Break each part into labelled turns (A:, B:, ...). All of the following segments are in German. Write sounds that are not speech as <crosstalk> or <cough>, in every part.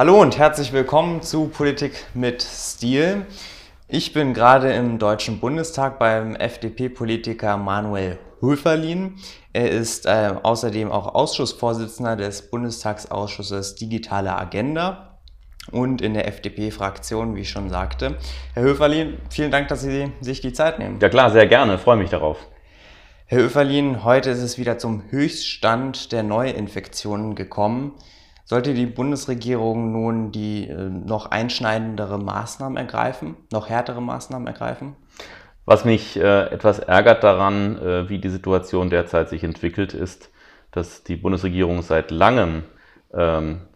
A: Hallo und herzlich willkommen zu Politik mit Stil. Ich bin gerade im Deutschen Bundestag beim FDP-Politiker Manuel Höferlin. Er ist äh, außerdem auch Ausschussvorsitzender des Bundestagsausschusses Digitale Agenda und in der FDP-Fraktion, wie ich schon sagte. Herr Höferlin, vielen Dank, dass Sie sich die Zeit nehmen.
B: Ja klar, sehr gerne, freue mich darauf.
A: Herr Höferlin, heute ist es wieder zum Höchststand der Neuinfektionen gekommen. Sollte die Bundesregierung nun die äh, noch einschneidendere Maßnahmen ergreifen, noch härtere Maßnahmen ergreifen?
B: Was mich äh, etwas ärgert daran, äh, wie die Situation derzeit sich entwickelt, ist, dass die Bundesregierung seit langem ähm,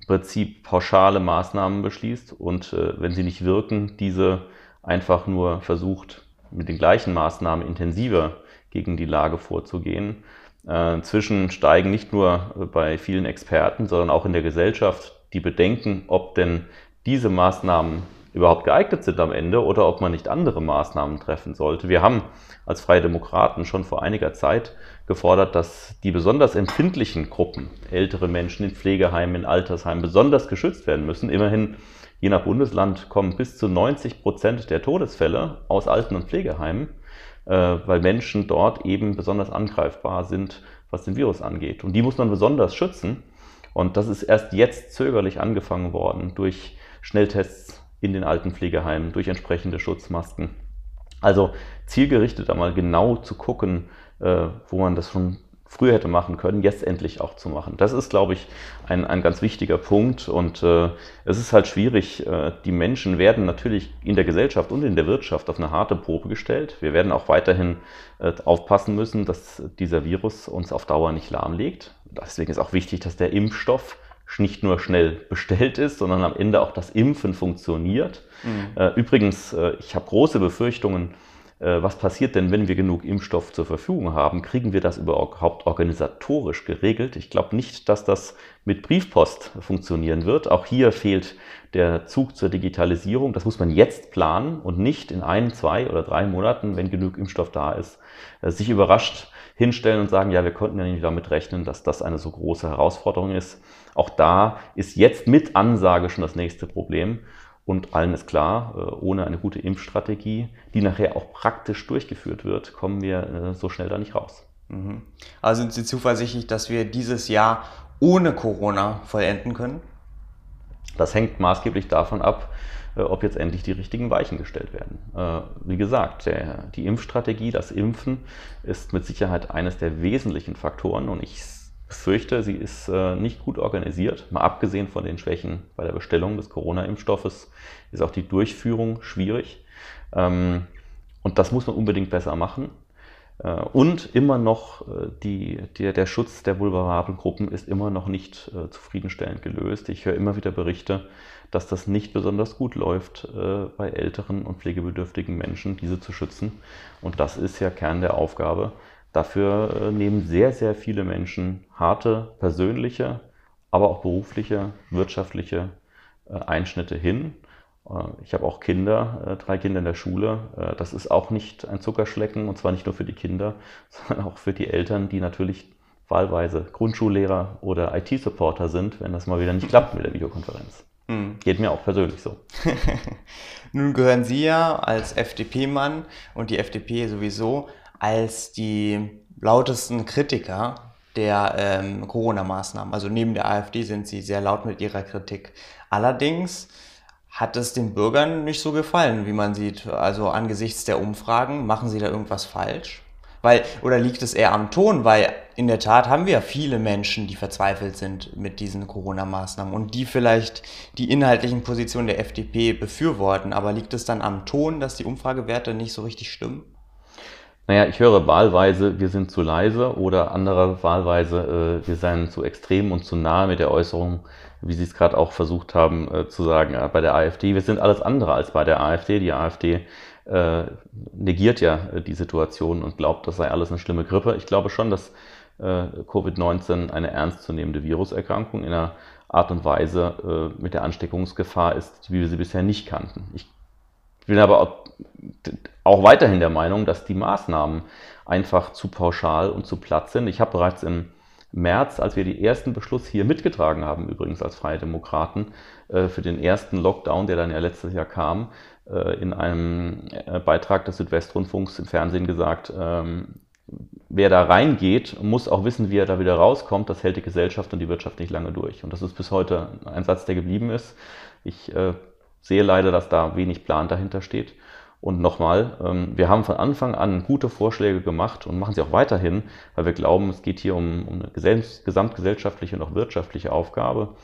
B: im Prinzip pauschale Maßnahmen beschließt und wenn sie nicht wirken, diese einfach nur versucht, mit den gleichen Maßnahmen intensiver gegen die Lage vorzugehen. Äh, inzwischen steigen nicht nur bei vielen Experten, sondern auch in der Gesellschaft die Bedenken, ob denn diese Maßnahmen überhaupt geeignet sind am Ende oder ob man nicht andere Maßnahmen treffen sollte. Wir haben als Freie Demokraten schon vor einiger Zeit gefordert, dass die besonders empfindlichen Gruppen, ältere Menschen in Pflegeheimen, in Altersheimen, besonders geschützt werden müssen. Immerhin, je nach Bundesland kommen bis zu 90 Prozent der Todesfälle aus Alten- und Pflegeheimen. Äh, weil Menschen dort eben besonders angreifbar sind, was den Virus angeht. Und die muss man besonders schützen. Und das ist erst jetzt zögerlich angefangen worden durch Schnelltests in den alten Pflegeheimen, durch entsprechende Schutzmasken. Also zielgerichtet einmal genau zu gucken, äh, wo man das schon früher hätte machen können, jetzt endlich auch zu machen. Das ist, glaube ich, ein, ein ganz wichtiger Punkt. Und äh, es ist halt schwierig. Äh, die Menschen werden natürlich in der Gesellschaft und in der Wirtschaft auf eine harte Probe gestellt. Wir werden auch weiterhin äh, aufpassen müssen, dass dieser Virus uns auf Dauer nicht lahmlegt. Deswegen ist auch wichtig, dass der Impfstoff nicht nur schnell bestellt ist, sondern am Ende auch das Impfen funktioniert. Mhm. Äh, übrigens, äh, ich habe große Befürchtungen, was passiert denn, wenn wir genug Impfstoff zur Verfügung haben? Kriegen wir das überhaupt organisatorisch geregelt? Ich glaube nicht, dass das mit Briefpost funktionieren wird. Auch hier fehlt der Zug zur Digitalisierung. Das muss man jetzt planen und nicht in ein, zwei oder drei Monaten, wenn genug Impfstoff da ist, äh, sich überrascht hinstellen und sagen, ja, wir konnten ja nicht damit rechnen, dass das eine so große Herausforderung ist. Auch da ist jetzt mit Ansage schon das nächste Problem. Und allen ist klar, äh, ohne eine gute Impfstrategie, die nachher auch praktisch durchgeführt wird, kommen wir äh, so schnell da nicht raus.
A: Mhm. Also sind Sie zuversichtlich, dass wir dieses Jahr ohne Corona vollenden können?
B: Das hängt maßgeblich davon ab, äh, ob jetzt endlich die richtigen Weichen gestellt werden. Wie gesagt, der, die Impfstrategie, das Impfen ist mit Sicherheit eines der wesentlichen Faktoren und ich befürchte, sie ist äh, nicht gut organisiert. Mal abgesehen von den Schwächen bei der Bestellung des Corona-Impfstoffes ist auch die Durchführung schwierig. Ähm, und das muss man unbedingt besser machen. Äh, und immer noch äh, die, die, der Schutz der vulnerablen Gruppen ist immer noch nicht zufriedenstellend gelöst. Ich höre immer wieder Berichte, dass das nicht besonders gut läuft bei älteren und pflegebedürftigen Menschen, diese zu schützen. Und das ist ja Kern der Aufgabe Dafür äh, nehmen sehr, sehr viele Menschen harte persönliche, aber auch berufliche, wirtschaftliche äh, Einschnitte hin. Äh, ich habe auch Kinder, drei Kinder in der Schule. Das ist auch nicht ein Zuckerschlecken und zwar nicht nur für die Kinder, <laughs> sondern auch für die Eltern, die natürlich wahlweise Grundschullehrer oder IT-Supporter sind, wenn das mal wieder nicht klappt mit der Videokonferenz. Mhm. Geht mir auch persönlich so. <laughs>
A: Nun gehören Sie ja als FDP-Mann und die FDP sowieso als die lautesten Kritiker der ähm, Corona-Maßnahmen. Also neben der AfD sind sie sehr laut mit ihrer Kritik. Allerdings hat es den Bürgern nicht so gefallen, wie man sieht. Also angesichts der Umfragen, machen sie da irgendwas falsch? Weil, oder liegt es eher am Ton? Weil in der Tat haben wir ja viele Menschen, die verzweifelt sind mit diesen Corona-Maßnahmen und die vielleicht die inhaltlichen Positionen der FDP befürworten. Aber liegt es dann am Ton, dass die Umfragewerte nicht so richtig stimmen?
B: Naja, ich höre wahlweise, wir sind zu leise oder andere wahlweise, äh, wir seien zu extrem und zu nahe mit der Äußerung, wie Sie es gerade auch versucht haben äh, zu sagen, äh, bei der AfD. Wir sind alles andere als bei der AfD. Die AfD äh, negiert ja äh, die Situation und glaubt, das sei alles eine schlimme Grippe. Ich glaube schon, dass äh, Covid-19 eine ernstzunehmende Viruserkrankung in einer Art und Weise mit der Ansteckungsgefahr ist, wie wir sie bisher nicht kannten. Ich bin aber auch weiterhin der Meinung, dass die Maßnahmen einfach zu pauschal und zu platt sind. Ich habe bereits im März, als wir den ersten Beschluss hier mitgetragen haben, übrigens als Freie Demokraten, äh, für den ersten Lockdown, der dann ja letztes Jahr kam, äh, in einem äh, Beitrag des Südwestrundfunks im Fernsehen gesagt, ähm, wer da reingeht, muss auch wissen, wie er da wieder rauskommt. Das hält die Gesellschaft und die Wirtschaft nicht lange durch. Und das ist bis heute ein Satz, der geblieben ist. Ich sehe leider, dass da wenig Plan dahinter steht. Und nochmal, ähm, wir haben von Anfang an gute Vorschläge gemacht und machen sie auch weiterhin, weil wir glauben, es geht hier um, eine gesamtgesellschaftliche und auch wirtschaftliche Aufgabe.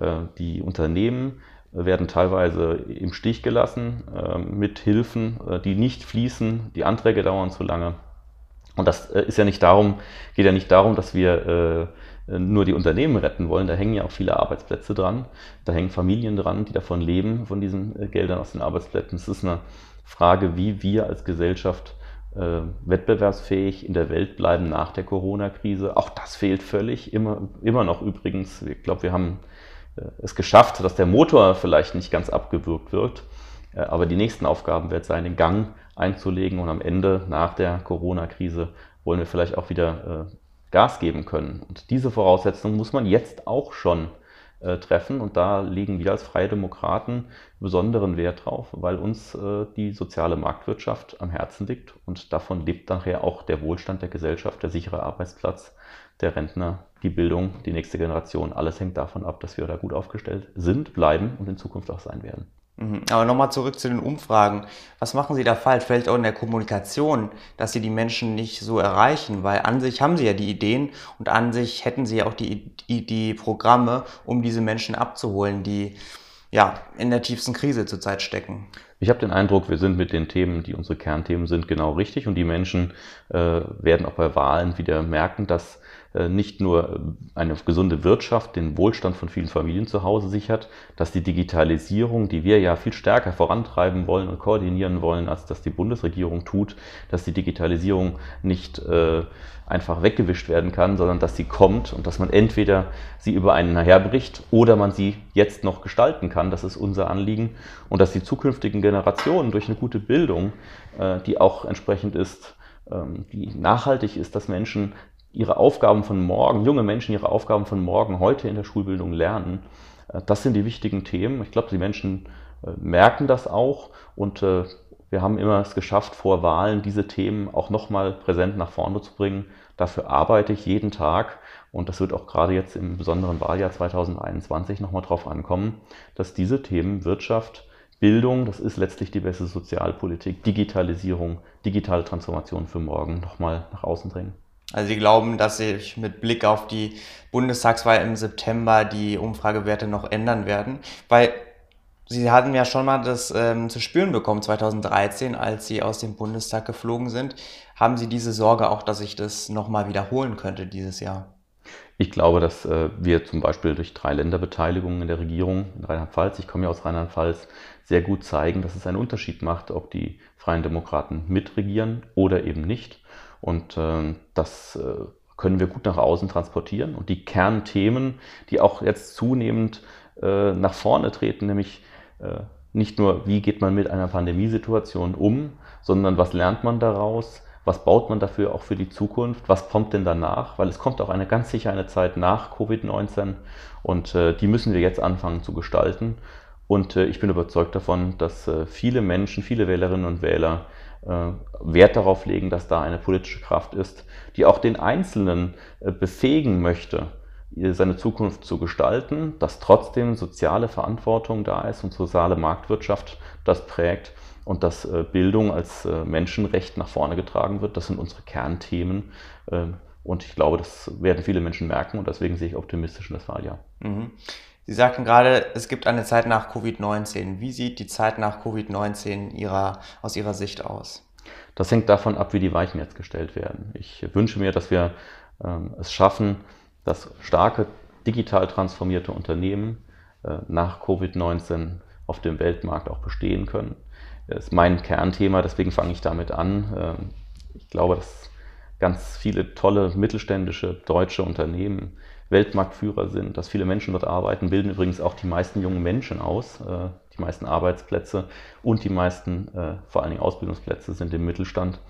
B: Äh, die Unternehmen werden teilweise im Stich gelassen äh, mit Hilfen, äh, die nicht fließen. Die Anträge dauern zu lange. Und das ist ja nicht darum, geht ja nicht darum, dass wir nur die Unternehmen retten wollen. Da hängen ja auch viele Arbeitsplätze dran. Da hängen Familien dran, die davon leben, von diesen Geldern aus den Arbeitsplätzen. Es ist eine Frage, wie wir als Gesellschaft äh, wettbewerbsfähig in der Welt bleiben nach der Corona-Krise. Auch das fehlt völlig, immer, immer noch übrigens. Ich glaube, wir haben äh, es geschafft, dass der Motor vielleicht nicht ganz abgewürgt wird. Äh, aber die nächsten Aufgaben wird sein, den Gang einzulegen und am Ende nach der Corona-Krise wollen wir vielleicht auch wieder äh, Gas geben können. Und diese Voraussetzungen muss man jetzt auch schon äh, treffen. Und da legen wir als Freie Demokraten besonderen Wert drauf, weil uns äh, die soziale Marktwirtschaft am Herzen liegt und davon lebt nachher auch der Wohlstand der Gesellschaft, der sichere Arbeitsplatz, der Rentner, die Bildung, die nächste Generation. Alles hängt davon ab, dass wir da gut aufgestellt sind, bleiben und in Zukunft auch sein werden.
A: Mhm. Aber nochmal zurück zu den Umfragen. Was machen Sie da falsch? Vielleicht auch in der Kommunikation, dass Sie die Menschen nicht so erreichen, weil an sich haben Sie ja die Ideen und an sich hätten Sie ja auch die, die, die Programme, um diese Menschen abzuholen, die ja in der tiefsten Krise zurzeit stecken.
B: Ich habe den Eindruck, wir sind mit den Themen, die unsere Kernthemen sind, genau richtig und die Menschen äh, werden auch bei Wahlen wieder merken, dass nicht nur eine gesunde Wirtschaft den Wohlstand von vielen Familien zu Hause sichert, dass die Digitalisierung, die wir ja viel stärker vorantreiben wollen und koordinieren wollen, als das die Bundesregierung tut, dass die Digitalisierung nicht äh, einfach weggewischt werden kann, sondern dass sie kommt und dass man entweder sie über einen nachherbricht oder man sie jetzt noch gestalten kann. Das ist unser Anliegen. Und dass die zukünftigen Generationen durch eine gute Bildung, äh, die auch entsprechend ist, ähm, die nachhaltig ist, dass Menschen ihre Aufgaben von morgen, junge Menschen ihre Aufgaben von morgen heute in der Schulbildung lernen. Äh, das sind die wichtigen Themen. Ich glaube, die Menschen äh, merken das auch und äh, wir haben immer es geschafft, vor Wahlen diese Themen auch nochmal präsent nach vorne zu bringen. Dafür arbeite ich jeden Tag und das wird auch gerade jetzt im besonderen Wahljahr 2021 nochmal drauf ankommen, dass diese Themen Wirtschaft, Bildung, das ist letztlich die beste Sozialpolitik, Digitalisierung, digitale Transformation für morgen nochmal nach außen dringen.
A: Also Sie glauben, dass sich mit Blick auf die Bundestagswahl im September die Umfragewerte noch ändern werden? Weil Sie hatten ja schon mal das ähm, zu spüren bekommen 2013, als Sie aus dem Bundestag geflogen sind. Haben Sie diese Sorge auch, dass sich das nochmal wiederholen könnte dieses Jahr?
B: Ich glaube, dass äh, wir zum Beispiel durch drei Länderbeteiligungen in der Regierung in Rheinland-Pfalz, ich komme ja aus Rheinland-Pfalz, sehr gut zeigen, dass es einen Unterschied macht, ob die Freien Demokraten mitregieren oder eben nicht. Und äh, das äh, können wir gut nach außen transportieren. Und die Kernthemen, die auch jetzt zunehmend äh, nach vorne treten, nämlich äh, nicht nur, wie geht man mit einer Pandemiesituation um, sondern was lernt man daraus, was baut man dafür auch für die Zukunft, was kommt denn danach, weil es kommt auch eine ganz sicher eine Zeit nach Covid-19 und äh, die müssen wir jetzt anfangen zu gestalten. Und äh, ich bin überzeugt davon, dass viele Menschen, viele Wählerinnen und Wähler äh, Wert darauf legen, dass da eine politische Kraft ist, die auch den Einzelnen äh, befähigen möchte, seine Zukunft zu gestalten, dass trotzdem soziale Verantwortung da ist und soziale Marktwirtschaft das prägt und dass äh, Bildung als Menschenrecht nach vorne getragen wird. Das sind unsere Kernthemen. Und ich glaube, das werden viele Menschen merken und deswegen sehe ich optimistisch in das Wahljahr. Mhm.
A: Sie sagten gerade, es gibt eine Zeit nach Covid-19. Wie sieht die Zeit nach Covid-19 ihrer, aus Ihrer Sicht aus?
B: Das hängt davon ab, wie die Weichen jetzt gestellt werden. Ich wünsche mir, dass wir ähm, es schaffen, dass starke digital transformierte Unternehmen äh, nach Covid-19 auf dem Weltmarkt auch bestehen können. Das ist mein Kernthema, deswegen fange ich damit an. Ähm, ich glaube, dass ganz viele tolle mittelständische deutsche Unternehmen Weltmarktführer sind, dass viele Menschen dort arbeiten, bilden übrigens auch die meisten jungen Menschen aus. Äh, die meisten Arbeitsplätze und die meisten, äh, vor allen Dingen Ausbildungsplätze, sind im Mittelstand.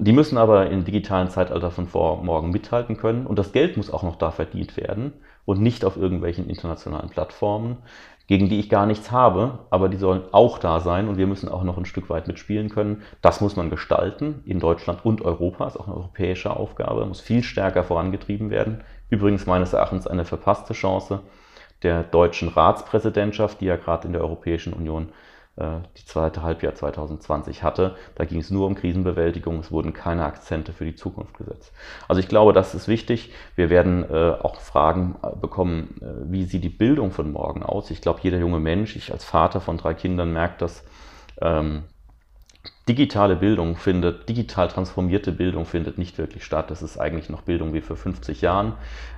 B: Die müssen aber im digitalen Zeitalter von morgen mithalten können und das Geld muss auch noch da verdient werden und nicht auf irgendwelchen internationalen Plattformen, gegen die ich gar nichts habe, aber die sollen auch da sein und wir müssen auch noch ein Stück weit mitspielen können. Das muss man gestalten in Deutschland und Europa, ist auch eine europäische Aufgabe, muss viel stärker vorangetrieben werden. Übrigens meines Erachtens eine verpasste Chance der deutschen Ratspräsidentschaft, die ja gerade in der Europäischen Union äh, die zweite Halbjahr 2020 hatte. Da ging es nur um Krisenbewältigung, es wurden keine Akzente für die Zukunft gesetzt. Also ich glaube, das ist wichtig. Wir werden äh, auch Fragen äh, bekommen, äh, wie sieht die Bildung von morgen aus? Ich glaube, jeder junge Mensch, ich als Vater von drei Kindern merkt das, ähm, digitale Bildung findet, digital transformierte Bildung findet nicht wirklich statt. Das ist eigentlich noch Bildung wie vor 50 Jahren.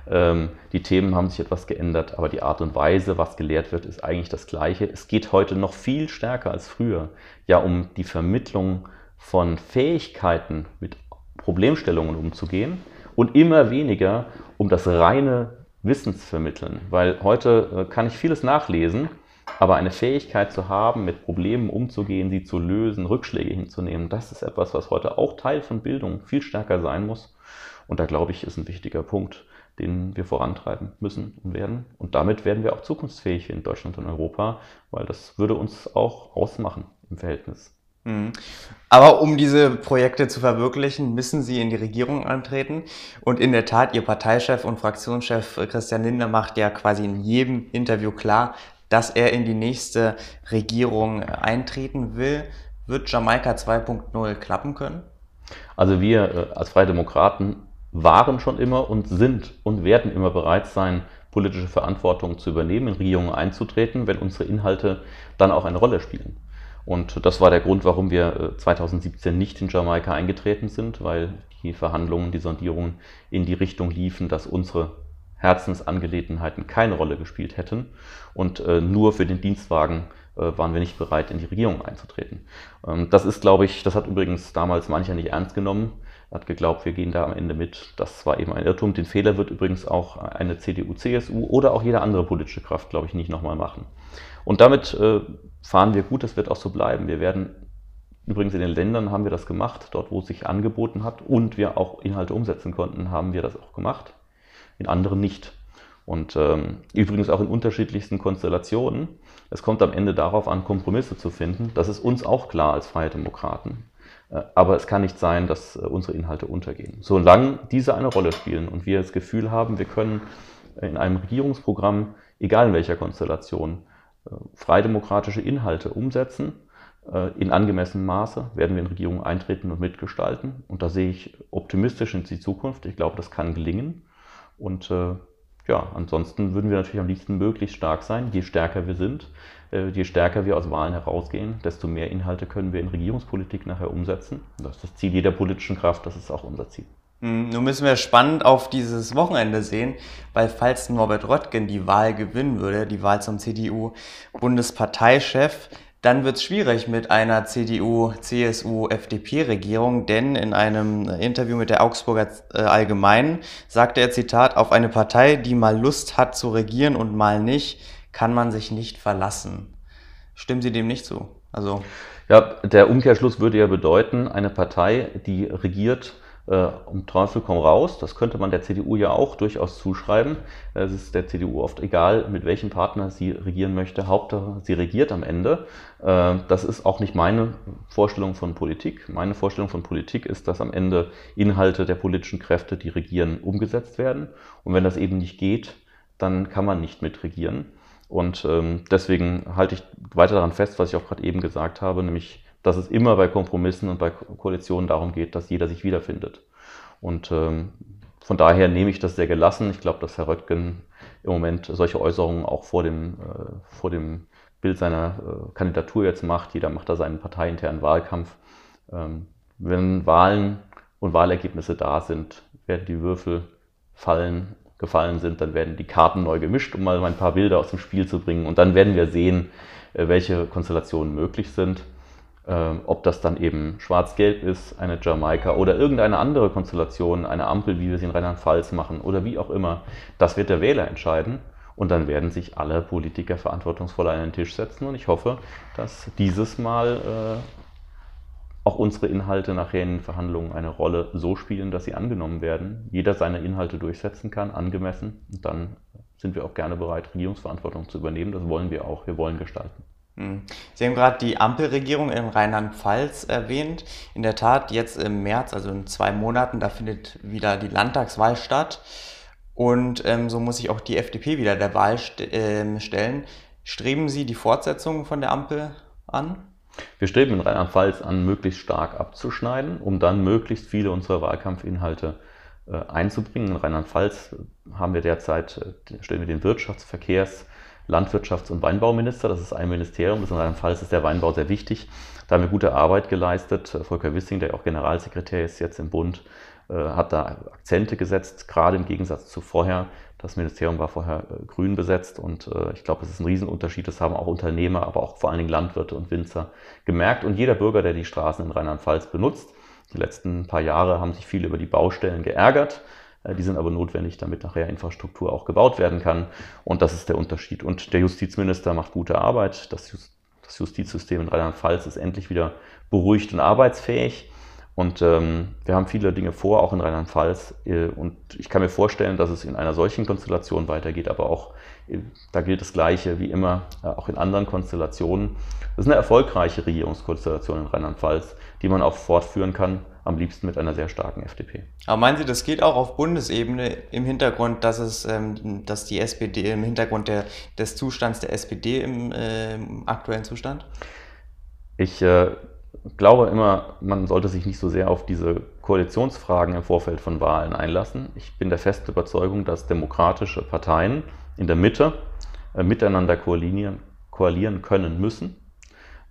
B: Ähm, die Themen haben sich etwas geändert, aber die Art und Weise, was gelehrt wird, ist eigentlich das Gleiche. Es geht heute noch viel stärker als früher ja um die Vermittlung von Fähigkeiten mit Problemstellungen umzugehen und immer weniger um das reine Wissensvermitteln, weil heute äh, kann ich vieles nachlesen aber eine Fähigkeit zu haben, mit Problemen umzugehen, sie zu lösen, Rückschläge hinzunehmen, das ist etwas, was heute auch Teil von Bildung viel stärker sein muss. Und da glaube ich, ist ein wichtiger Punkt, den wir vorantreiben müssen und werden. Und damit werden wir auch zukunftsfähig in Deutschland und Europa, weil das würde uns auch ausmachen im Verhältnis.
A: Mhm. Aber um diese Projekte zu verwirklichen, müssen Sie in die Regierung antreten. Und in der Tat, Ihr Parteichef und Fraktionschef Christian Lindner macht ja quasi in jedem Interview klar, dass er in die nächste Regierung eintreten will. Wird Jamaika 2.0 klappen können?
B: Also wir äh, als Freie Demokraten waren schon immer und sind und werden immer bereit sein, politische Verantwortung zu übernehmen, in Regierungen einzutreten, wenn unsere Inhalte dann auch eine Rolle spielen. Und das war der Grund, warum wir 2017 äh, nicht in Jamaika eingetreten sind, weil die Verhandlungen, die Sondierungen in die Richtung liefen, dass unsere Herzensangelegenheiten keine Rolle gespielt hätten. Und äh, nur für den Dienstwagen äh, waren wir nicht bereit, in die Regierung einzutreten. Ähm, das ist, glaube ich, das hat übrigens damals mancher nicht ernst genommen. Hat geglaubt, wir gehen da am Ende mit. Das war eben ein Irrtum. Den Fehler wird übrigens auch eine CDU, CSU oder auch jede andere politische Kraft, glaube ich, nicht nochmal machen. Und damit äh, fahren wir gut, das wird auch so bleiben. Wir werden Übrigens in den Ländern haben wir das gemacht, dort wo es sich angeboten hat und wir auch Inhalte umsetzen konnten, haben wir das auch gemacht in anderen nicht. Und ähm, übrigens auch in unterschiedlichsten Konstellationen. Es kommt am Ende darauf an, Kompromisse zu finden. Das ist uns auch klar als Freie Demokraten. Äh, aber es kann nicht sein, dass äh, unsere Inhalte untergehen. Solange diese eine Rolle spielen und wir das Gefühl haben, wir können in einem Regierungsprogramm, egal in welcher Konstellation, äh, freidemokratische Inhalte umsetzen, äh, in angemessenem Maße, werden wir in Regierungen eintreten und mitgestalten. Und da sehe ich optimistisch in die Zukunft. Ich glaube, das kann gelingen. Und äh, ja, ansonsten würden wir natürlich am liebsten möglichst stark sein. Je stärker wir sind, äh, je stärker wir aus Wahlen herausgehen, desto mehr Inhalte können wir in Regierungspolitik nachher umsetzen. Das ist das Ziel jeder politischen Kraft, das ist auch unser Ziel.
A: Hm, nun müssen wir spannend auf dieses Wochenende sehen, weil falls Norbert Röttgen die Wahl gewinnen würde, die Wahl zum CDU-Bundesparteichef, dann wird es schwierig mit einer CDU, CSU, FDP-Regierung, denn in einem Interview mit der Augsburger äh, Allgemeinen sagte er, Zitat, auf eine Partei, die mal Lust hat zu regieren und mal nicht, kann man sich nicht verlassen. Stimmen Sie dem nicht zu?
B: Also ja, der Umkehrschluss würde ja bedeuten, eine Partei, die regiert, äh, um Teufel komm raus. Das könnte man der CDU ja auch durchaus zuschreiben. Es ist der CDU oft egal, mit welchem Partner sie regieren möchte. Hauptsache, sie regiert am Ende. Äh, das ist auch nicht meine Vorstellung von Politik. Meine Vorstellung von Politik ist, dass am Ende Inhalte der politischen Kräfte, die regieren, umgesetzt werden. Und wenn das eben nicht geht, dann kann man nicht mitregieren. Und ähm, deswegen halte ich weiter daran fest, was ich auch gerade eben gesagt habe, nämlich dass es immer bei Kompromissen und bei Koalitionen darum geht, dass jeder sich wiederfindet. Und ähm, von daher nehme ich das sehr gelassen. Ich glaube, dass Herr Röttgen im Moment solche Äußerungen auch vor dem, äh, vor dem Bild seiner äh, Kandidatur jetzt macht. Jeder macht da seinen parteiinternen Wahlkampf. Ähm, wenn Wahlen und Wahlergebnisse da sind, werden die Würfel fallen, gefallen sind, dann werden die Karten neu gemischt, um mal ein paar Bilder aus dem Spiel zu bringen. Und dann werden wir sehen, äh, welche Konstellationen möglich sind. Ähm, ob das dann eben schwarz-gelb ist, eine Jamaika oder irgendeine andere Konstellation, eine Ampel, wie wir sie in Rheinland-Pfalz machen oder wie auch immer, das wird der Wähler entscheiden. Und dann werden sich alle Politiker verantwortungsvoll an den Tisch setzen. Und ich hoffe, dass dieses Mal äh, auch unsere Inhalte nachher in den Verhandlungen eine Rolle so spielen, dass sie angenommen werden, jeder seine Inhalte durchsetzen kann, angemessen. Und dann sind wir auch gerne bereit, Regierungsverantwortung zu übernehmen. Das wollen wir auch. Wir wollen gestalten.
A: Hm. Sie haben gerade die Ampelregierung in Rheinland-Pfalz erwähnt. In der Tat, jetzt im März, also in zwei Monaten, da findet wieder die Landtagswahl statt. Und ähm, so muss sich auch die FDP wieder der Wahl st äh, stellen. Streben Sie die Fortsetzung von der Ampel an?
B: Wir streben in Rheinland-Pfalz an, möglichst stark abzuschneiden, um dann möglichst viele unserer Wahlkampfinhalte äh, einzubringen. In Rheinland-Pfalz haben wir derzeit, äh, stellen wir den Wirtschafts-, Verkehrs-, Landwirtschafts- und Weinbauminister. Das ist ein Ministerium. Das in Rheinland-Pfalz ist der Weinbau sehr wichtig. Da haben wir gute Arbeit geleistet. Volker Wissing, der auch Generalsekretär ist jetzt im Bund, äh, hat da Akzente gesetzt, gerade im Gegensatz zu vorher. Das Ministerium war vorher grün besetzt und ich glaube, es ist ein Riesenunterschied. Das haben auch Unternehmer, aber auch vor allen Dingen Landwirte und Winzer gemerkt. Und jeder Bürger, der die Straßen in Rheinland-Pfalz benutzt, die letzten paar Jahre haben sich viele über die Baustellen geärgert. Äh, die sind aber notwendig, damit nachher Infrastruktur auch gebaut werden kann. Und das ist der Unterschied. Und der Justizminister macht gute Arbeit. Das, Justizsystem in Rheinland-Pfalz ist endlich wieder beruhigt und arbeitsfähig. Und ähm, wir haben viele Dinge vor, auch in Rheinland-Pfalz. Äh, und ich kann mir vorstellen, dass es in einer solchen Konstellation weitergeht, aber auch äh, da gilt das Gleiche wie immer, auch in anderen Konstellationen. Das ist eine erfolgreiche Regierungskonstellation in Rheinland-Pfalz, die man auch fortführen kann, am liebsten mit einer sehr starken FDP.
A: Aber meinen Sie, das geht auch auf Bundesebene im Hintergrund, dass es, ähm, dass die SPD im Hintergrund der, des Zustands der SPD im, äh, im aktuellen Zustand?
B: Ich äh, glaube immer, man sollte sich nicht so sehr auf diese Koalitionsfragen im Vorfeld von Wahlen einlassen. Ich bin der festen Überzeugung, dass demokratische Parteien in der Mitte äh, miteinander koalieren, koalieren können müssen.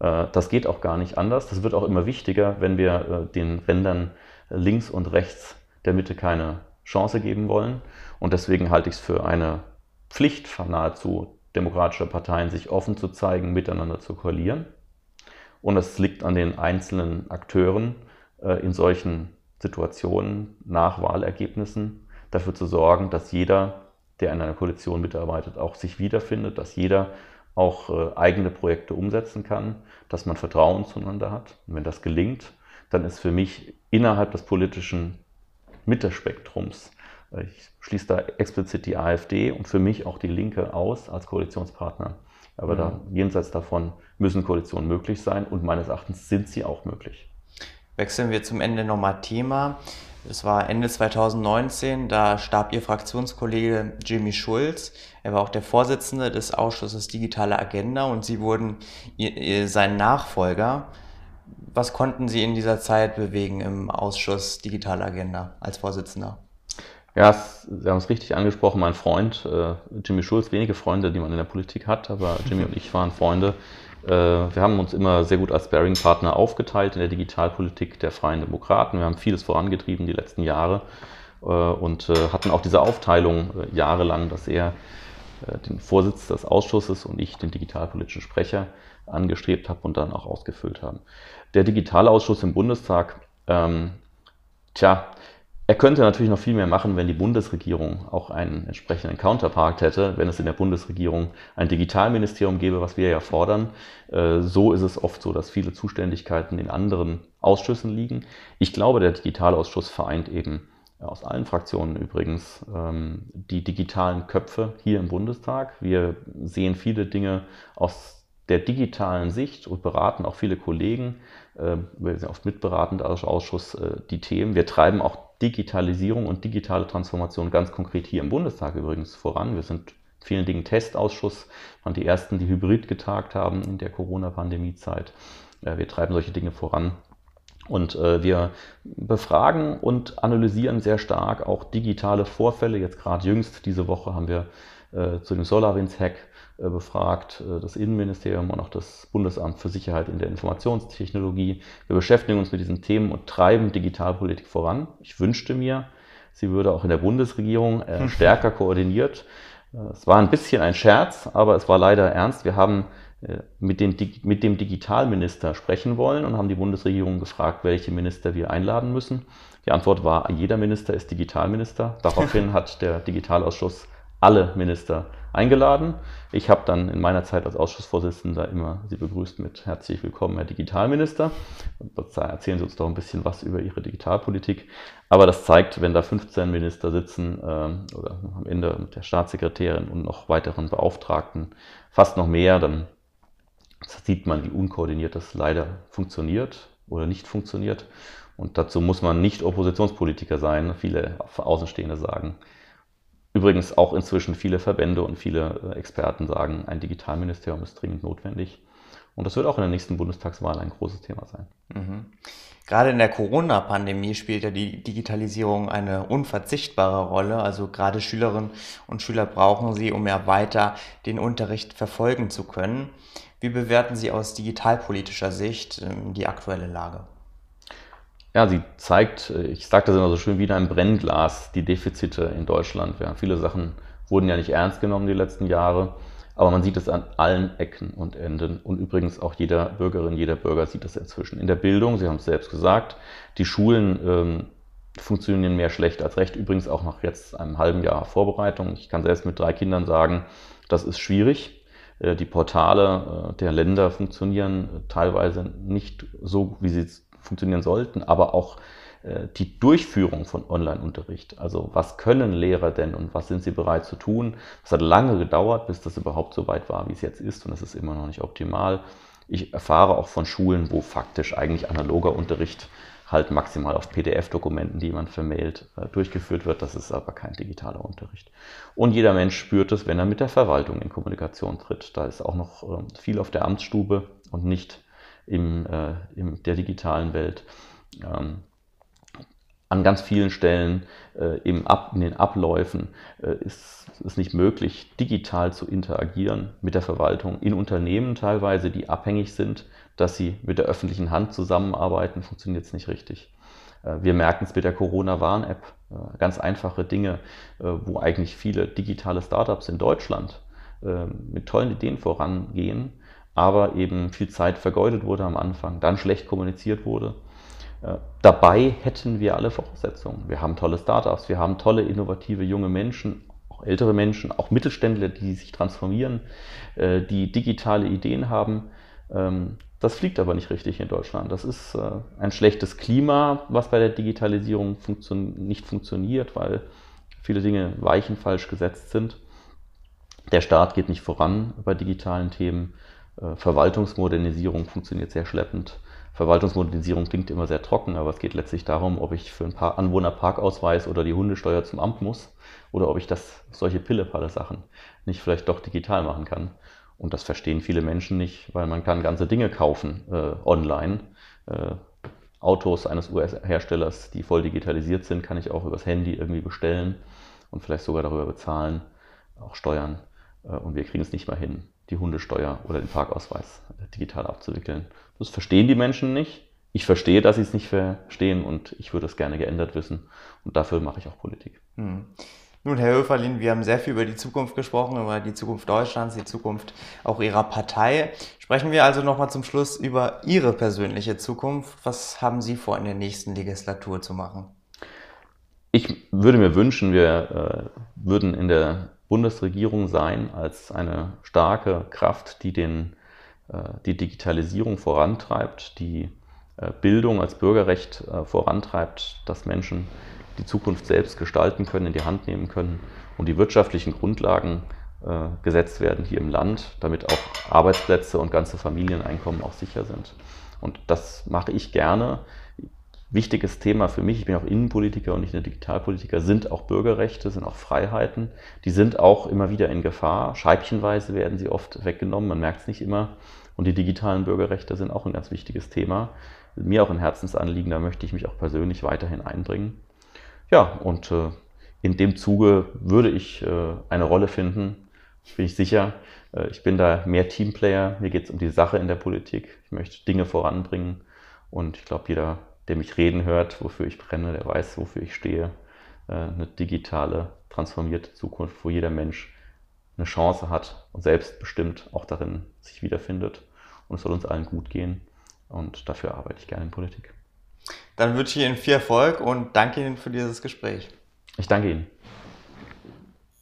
B: Äh, das geht auch gar nicht anders. Das wird auch immer wichtiger, wenn wir äh, den Rändern links und rechts der Mitte keine Chance geben wollen. Und deswegen halte ich es für eine Pflicht nahezu demokratischer Parteien, sich offen zu zeigen, miteinander zu koalieren. Und es liegt an den einzelnen Akteuren äh, in solchen Situationen nach Wahlergebnissen dafür zu sorgen, dass jeder der in einer Koalition mitarbeitet, auch sich wiederfindet, dass jeder auch äh, eigene Projekte umsetzen kann, dass man Vertrauen zueinander hat. Und wenn das gelingt, dann ist für mich innerhalb des politischen Mittelspektrums, äh, ich schließe da explizit die AfD und für mich auch die Linke aus als Koalitionspartner. Aber mhm. da, jenseits davon müssen Koalitionen möglich sein und meines Erachtens sind sie auch möglich.
A: Wechseln wir zum Ende nochmal Thema. Es war Ende 2019, da starb Ihr Fraktionskollege Jimmy Schulz. Er war auch der Vorsitzende des Ausschusses Digitale Agenda und Sie wurden sein Nachfolger. Was konnten Sie in dieser Zeit bewegen im Ausschuss Digitale Agenda als Vorsitzender?
B: Ja, Sie haben es richtig angesprochen, mein Freund, äh, Jimmy Schulz, wenige Freunde, die man in der Politik hat, aber Jimmy <laughs> und ich waren Freunde. Äh, wir haben uns immer sehr gut als Sparing-Partner aufgeteilt in der Digitalpolitik der Freien Demokraten. Wir haben vieles vorangetrieben die letzten Jahre äh, und äh, hatten auch diese Aufteilung jahrelang, dass er den Vorsitz des Ausschusses und ich den digitalpolitischen Sprecher angestrebt habe und dann auch ausgefüllt haben. Der Digitalausschuss im Bundestag, ähm, tja, er könnte natürlich noch viel mehr machen, wenn die Bundesregierung auch einen entsprechenden Counterpart hätte, wenn es in der Bundesregierung ein Digitalministerium gäbe, was wir ja fordern. Äh, so ist es oft so, dass viele Zuständigkeiten in anderen Ausschüssen liegen. Ich glaube, der Digitalausschuss vereint eben aus allen Fraktionen übrigens ähm, die digitalen Köpfe hier im Bundestag. Wir sehen viele Dinge aus der digitalen Sicht und beraten auch viele Kollegen, äh, wir sind oft mitberatend als Ausschuss, äh, die Themen. Wir treiben auch Digitalisierung und digitale Transformation ganz konkret hier im Bundestag übrigens voran. Wir sind in vielen Dingen Testausschuss, waren die ersten, die hybrid getagt haben in der Corona-Pandemie-Zeit. Äh, wir treiben solche Dinge voran. Und äh, wir befragen und analysieren sehr stark auch digitale Vorfälle. Jetzt gerade jüngst diese Woche haben wir äh, zu dem SolarWinds-Hack befragt, äh, das Innenministerium und auch das Bundesamt für Sicherheit in der Informationstechnologie. Wir beschäftigen uns mit diesen Themen und treiben Digitalpolitik voran. Ich wünschte mir, sie würde auch in der Bundesregierung äh, <laughs> stärker koordiniert. Es war ein bisschen ein Scherz, aber es war leider ernst. Wir haben mit, den, mit dem Digitalminister sprechen wollen und haben die Bundesregierung gefragt, welche Minister wir einladen müssen. Die Antwort war, jeder Minister ist Digitalminister. Daraufhin <laughs> hat der Digitalausschuss alle Minister eingeladen. Ich habe dann in meiner Zeit als Ausschussvorsitzender immer Sie begrüßt mit herzlich willkommen, Herr Digitalminister. Erzählen Sie uns doch ein bisschen was über Ihre Digitalpolitik. Aber das zeigt, wenn da 15 Minister sitzen äh, oder am Ende mit der Staatssekretärin und noch weiteren Beauftragten, fast noch mehr, dann sieht man, wie unkoordiniert das leider funktioniert oder nicht funktioniert. Und dazu muss man nicht Oppositionspolitiker sein. Viele Außenstehende sagen, Übrigens auch inzwischen viele Verbände und viele äh, Experten sagen, ein Digitalministerium ist dringend notwendig. Und das wird auch in der nächsten Bundestagswahl ein großes Thema sein.
A: Mhm. Gerade in der Corona-Pandemie spielt ja die Digitalisierung eine unverzichtbare Rolle. Also gerade Schülerinnen und Schüler brauchen sie, um ja weiter den Unterricht verfolgen zu können. Wie bewerten Sie aus digitalpolitischer Sicht ähm, die aktuelle Lage?
B: Ja, sie zeigt, äh, ich sage das immer so schön, wie in einem Brennglas, die Defizite in Deutschland. Ja, viele Sachen wurden ja nicht ernst genommen die letzten Jahre, aber man sieht es an allen Ecken und Enden. Und übrigens auch jeder Bürgerin, jeder Bürger sieht das inzwischen. In der Bildung, Sie haben es selbst gesagt, die Schulen ähm, funktionieren mehr schlecht als recht. Übrigens auch nach jetzt einem halben Jahr Vorbereitung. Ich kann selbst mit drei Kindern sagen, das ist schwierig. Äh, die Portale äh, der Länder funktionieren teilweise nicht so, wie sie es funktionieren sollten, aber auch äh, die Durchführung von Online-Unterricht. Also was können Lehrer denn und was sind sie bereit zu tun? Es hat lange gedauert, bis das überhaupt so weit war, wie es jetzt ist und es ist immer noch nicht optimal. Ich erfahre auch von Schulen, wo faktisch eigentlich analoger Unterricht halt maximal auf PDF-Dokumenten, die man vermailt, äh, durchgeführt wird. Das ist aber kein digitaler Unterricht. Und jeder Mensch spürt es, wenn er mit der Verwaltung in Kommunikation tritt. Da ist auch noch äh, viel auf der Amtsstube und nicht im, äh, in der digitalen Welt. Ähm, an ganz vielen Stellen äh, im Ab, in den Abläufen äh, ist es nicht möglich, digital zu interagieren mit der Verwaltung. In Unternehmen teilweise, die abhängig sind, dass sie mit der öffentlichen Hand zusammenarbeiten, funktioniert es nicht richtig. Äh, wir merken es mit der Corona-Warn-App. Äh, ganz einfache Dinge, äh, wo eigentlich viele digitale Startups in Deutschland mit tollen Ideen vorangehen, aber eben viel Zeit vergeudet wurde am Anfang, dann schlecht kommuniziert wurde. Äh, dabei hätten wir alle Voraussetzungen. Wir haben tolle Startups, wir haben tolle, innovative junge Menschen, auch ältere Menschen, auch Mittelständler, die sich transformieren, äh, die digitale Ideen haben. Ähm, das fliegt aber nicht richtig in Deutschland. Das ist äh, ein schlechtes Klima, was bei der Digitalisierung funktio nicht funktioniert, weil viele Dinge weichen falsch gesetzt sind. Der Staat geht nicht voran bei digitalen Themen. Äh, Verwaltungsmodernisierung funktioniert sehr schleppend. Verwaltungsmodernisierung klingt immer sehr trocken, aber es geht letztlich darum, ob ich für ein paar Anwohner Parkausweis oder die Hundesteuer zum Amt muss oder ob ich das solche pillepalle Sachen nicht vielleicht doch digital machen kann. Und das verstehen viele Menschen nicht, weil man kann ganze Dinge kaufen äh, online. Äh, Autos eines US-Herstellers, die voll digitalisiert sind, kann ich auch übers Handy irgendwie bestellen und vielleicht sogar darüber bezahlen, auch Steuern. Äh, und wir kriegen es nicht mal hin, die Hundesteuer oder den Parkausweis digital abzuwickeln. Das verstehen die Menschen nicht. Ich verstehe, dass sie es nicht verstehen und ich würde es gerne geändert wissen. Und dafür mache ich auch Politik. Hm.
A: Nun, Herr Höferlin, wir haben sehr viel über die Zukunft gesprochen, über die Zukunft Deutschlands, die Zukunft auch Ihrer Partei. Sprechen wir also nochmal zum Schluss über Ihre persönliche Zukunft. Was haben Sie vor, in der nächsten Legislatur zu machen?
B: Ich würde mir wünschen, wir äh, würden in der Bundesregierung sein als eine starke Kraft, die den, äh, die Digitalisierung vorantreibt, die äh, Bildung als Bürgerrecht äh, vorantreibt, dass Menschen die Zukunft selbst gestalten können, in die Hand nehmen können und die wirtschaftlichen Grundlagen gesetzt werden hier im Land, damit auch Arbeitsplätze und ganze Familieneinkommen auch sicher sind. Und das mache ich gerne wichtiges Thema für mich, ich bin auch Innenpolitiker und nicht nur Digitalpolitiker, sind auch Bürgerrechte, sind auch Freiheiten. Die sind auch immer wieder in Gefahr. Scheibchenweise werden sie oft weggenommen, man merkt es nicht immer. Und die digitalen Bürgerrechte sind auch ein ganz wichtiges Thema. Mir auch ein Herzensanliegen, da möchte ich mich auch persönlich weiterhin einbringen. Ja, und äh, in dem Zuge würde ich äh, eine Rolle finden, bin ich sicher. Äh, ich bin da mehr Teamplayer, mir geht es um die Sache in der Politik. Ich möchte Dinge voranbringen und ich glaube, jeder der mich reden hört, wofür ich brenne, der weiß, wofür ich stehe. Äh, eine digitale, transformierte Zukunft, wo jeder Mensch eine Chance hat und selbstbestimmt auch darin sich wiederfindet. Und es soll uns allen gut gehen. Und dafür arbeite ich gerne in Politik.
A: Dann wünsche ich Ihnen viel Erfolg und danke Ihnen für dieses Gespräch.
B: Ich danke Ihnen.